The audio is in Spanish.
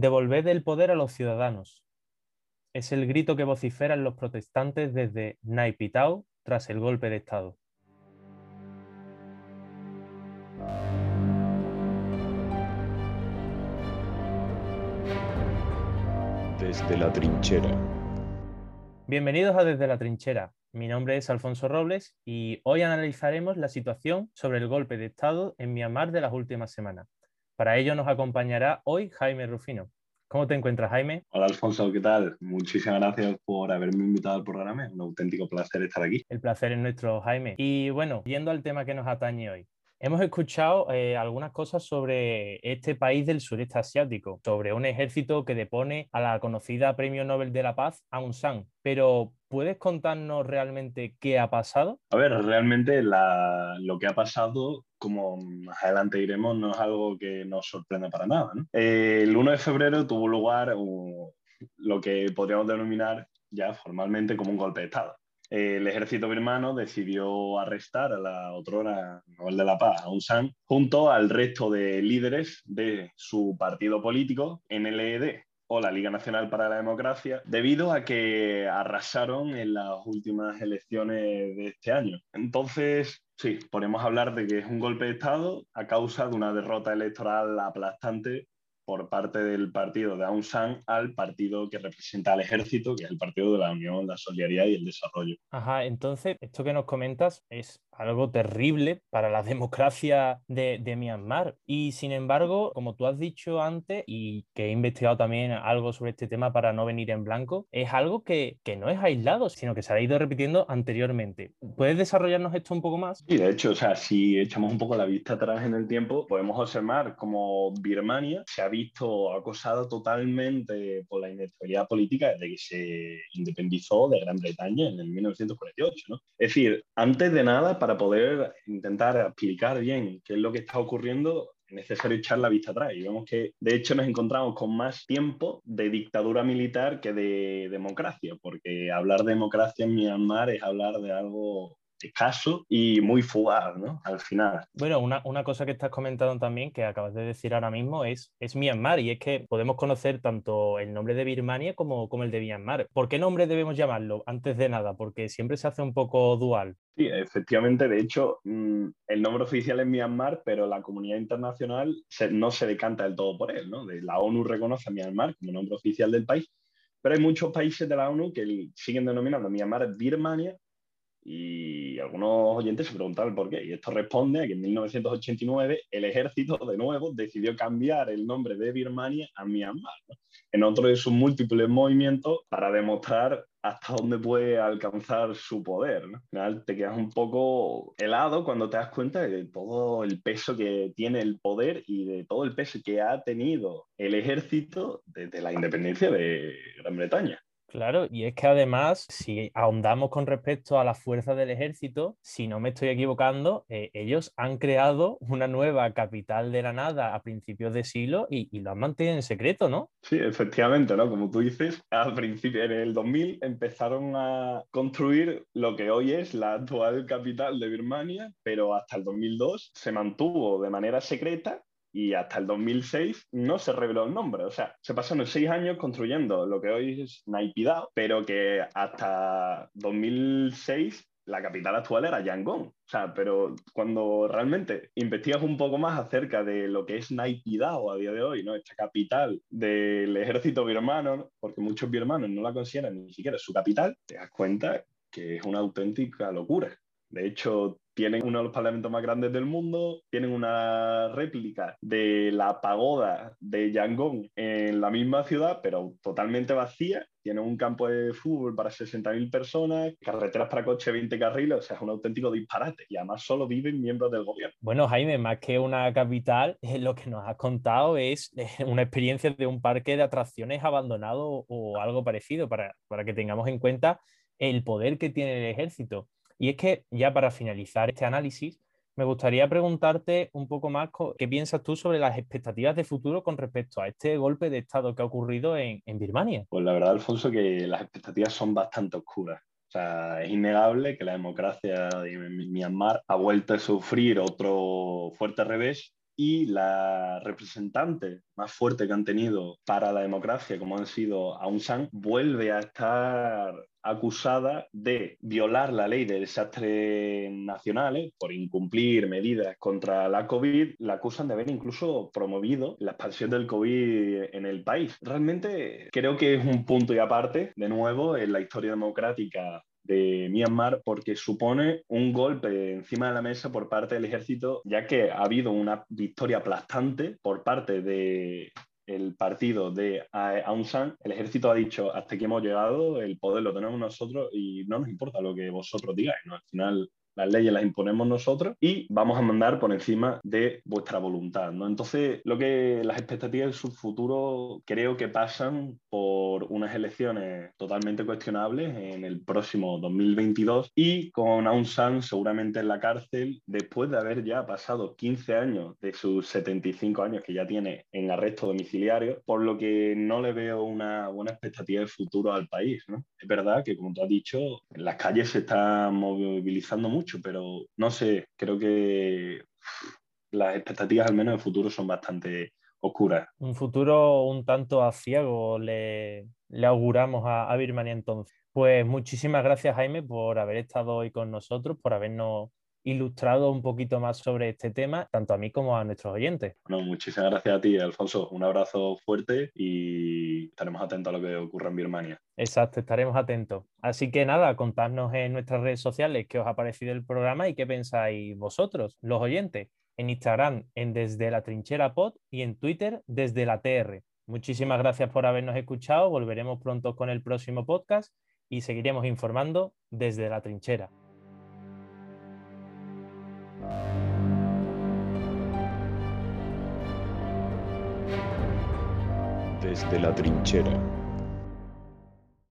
Devolved el poder a los ciudadanos. Es el grito que vociferan los protestantes desde Naipitao tras el golpe de Estado. Desde la trinchera. Bienvenidos a Desde la trinchera. Mi nombre es Alfonso Robles y hoy analizaremos la situación sobre el golpe de Estado en Myanmar de las últimas semanas. Para ello nos acompañará hoy Jaime Rufino. ¿Cómo te encuentras, Jaime? Hola, Alfonso, ¿qué tal? Muchísimas gracias por haberme invitado al programa. Es un auténtico placer estar aquí. El placer es nuestro, Jaime. Y bueno, yendo al tema que nos atañe hoy. Hemos escuchado eh, algunas cosas sobre este país del sureste asiático, sobre un ejército que depone a la conocida Premio Nobel de la Paz, Aung San. Pero, ¿puedes contarnos realmente qué ha pasado? A ver, realmente lo que ha pasado, como más adelante diremos, no es algo que nos sorprenda para nada. Eh, el 1 de febrero tuvo lugar lo que podríamos denominar ya formalmente como un golpe de Estado el ejército birmano decidió arrestar a la otrora Nobel de la Paz, Aung San, junto al resto de líderes de su partido político, NLED, o la Liga Nacional para la Democracia, debido a que arrasaron en las últimas elecciones de este año. Entonces, sí, podemos hablar de que es un golpe de Estado a causa de una derrota electoral aplastante por parte del partido de Aung San al partido que representa al ejército, que es el Partido de la Unión, la Solidaridad y el Desarrollo. Ajá, entonces, esto que nos comentas es algo terrible para la democracia de, Myanmar. Y sin embargo, como tú has dicho antes, y que he investigado también algo sobre este tema para no venir en blanco, es algo que, que no es aislado, sino que se ha ido repitiendo anteriormente. ¿Puedes desarrollarnos esto un poco más? Sí, de hecho, o sea, si echamos un poco la vista atrás en el tiempo, podemos observar como Birmania se ha visto acosado totalmente por la inestabilidad política desde que se independizó de Gran Bretaña en el 1948. ¿no? Es decir, antes de nada, para poder intentar explicar bien qué es lo que está ocurriendo, es necesario echar la vista atrás. Y vemos que, de hecho, nos encontramos con más tiempo de dictadura militar que de democracia, porque hablar de democracia en Myanmar es hablar de algo escaso y muy fugaz, ¿no? Al final. Bueno, una, una, cosa que estás comentando también, que acabas de decir ahora mismo, es, es Myanmar, y es que podemos conocer tanto el nombre de Birmania como, como el de Myanmar. ¿Por qué nombre debemos llamarlo? Antes de nada, porque siempre se hace un poco dual. Sí, efectivamente, de hecho, mm, el nombre oficial es Myanmar, pero la comunidad internacional no se decanta del todo por él, ¿no? La ONU reconoce a Myanmar como nombre oficial del país, pero hay muchos países de la ONU que siguen denominando Myanmar Birmania y algunos oyentes se preguntaban por qué. Y esto responde a que en 1989 el ejército, de nuevo, decidió cambiar el nombre de Birmania a Myanmar, en otro de sus múltiples movimientos para demostrar hasta dónde puede alcanzar su poder. Al final te quedas un poco helado cuando te das cuenta de todo el peso que tiene el poder y de todo el peso que ha tenido el ejército desde la independencia de Gran Bretaña. Claro, y es que además, si ahondamos con respecto a la fuerza del ejército, si no me estoy equivocando, eh, ellos han creado una nueva capital de la nada a principios de siglo y, lo han mantenido en secreto, ¿no? Sí, efectivamente, ¿no? Como tú dices, al principio, en el 2000 empezaron a construir lo que hoy es la actual capital de Birmania, pero hasta el 2002 se mantuvo de manera secreta y hasta el 2006 no se reveló el nombre. O sea, se pasaron seis años construyendo lo que hoy es Naipidao, pero que hasta 2006 la capital actual era Yangon. O sea, pero cuando realmente investigas un poco más acerca de lo que es Naipidao a día de hoy, ¿no? Esta capital del ejército birmano, porque muchos birmanos no la consideran ni siquiera su capital, te das cuenta que es una auténtica locura. De hecho, tienen uno de los parlamentos más grandes del mundo, tienen una réplica de la pagoda de Yangon en la misma ciudad, pero totalmente vacía. Tienen un campo de fútbol para 60.000 personas, carreteras para coche 20 carriles, o sea, es un auténtico disparate. Y además solo viven miembros del gobierno. Bueno, Jaime, más que una capital, lo que nos has contado es una experiencia de un parque de atracciones abandonado o algo parecido, para, para que tengamos en cuenta el poder que tiene el ejército. Y es que ya para finalizar este análisis, me gustaría preguntarte un poco más qué piensas tú sobre las expectativas de futuro con respecto a este golpe de Estado que ha ocurrido en, Birmania. Pues la verdad, Alfonso, que las expectativas son bastante oscuras. O sea, es innegable que la democracia de Myanmar ha vuelto a sufrir otro fuerte revés y la representante más fuerte que han tenido para la democracia, como han sido Aung San, vuelve a estar acusada de violar la ley de desastres nacionales por incumplir medidas contra la COVID, la acusan de haber incluso promovido la expansión del COVID en el país. Realmente creo que es un punto y aparte, de nuevo, en la historia democrática de Myanmar porque supone un golpe encima de la mesa por parte del ejército, ya que ha habido una victoria aplastante por parte de el partido de Aung San, el ejército ha dicho hasta aquí hemos llegado, el poder lo tenemos nosotros y no nos importa lo que vosotros digáis, ¿no? Al final las leyes las imponemos nosotros y vamos a mandar por encima de vuestra voluntad, ¿no? Entonces, lo que las expectativas de su futuro creo que pasan por unas elecciones totalmente cuestionables en el próximo 2022 y con Aung San seguramente en la cárcel después de haber ya pasado 15 años de sus 75 años que ya tiene en arresto domiciliario, por lo que no le veo una buena expectativa de futuro al país, ¿no? Es verdad que, como tú has dicho, en las calles se está movilizando mucho pero no sé, creo que las expectativas al menos de futuro son bastante oscuras. Un futuro un tanto aciago le, le auguramos a, a Birmania entonces. Pues muchísimas gracias Jaime por haber estado hoy con nosotros, por habernos ilustrado un poquito más sobre este tema, tanto a mí como a nuestros oyentes. Bueno, muchísimas gracias a ti, Alfonso. Un abrazo fuerte y estaremos atentos a lo que ocurra en Birmania. Exacto, estaremos atentos. Así que nada, contadnos en nuestras redes sociales qué os ha parecido el programa y qué pensáis vosotros, los oyentes. En Instagram, en Desde la Trinchera Pod y en Twitter, desde la TR. Muchísimas gracias por habernos escuchado. Volveremos pronto con el próximo podcast y seguiremos informando desde la trinchera. Desde la trinchera.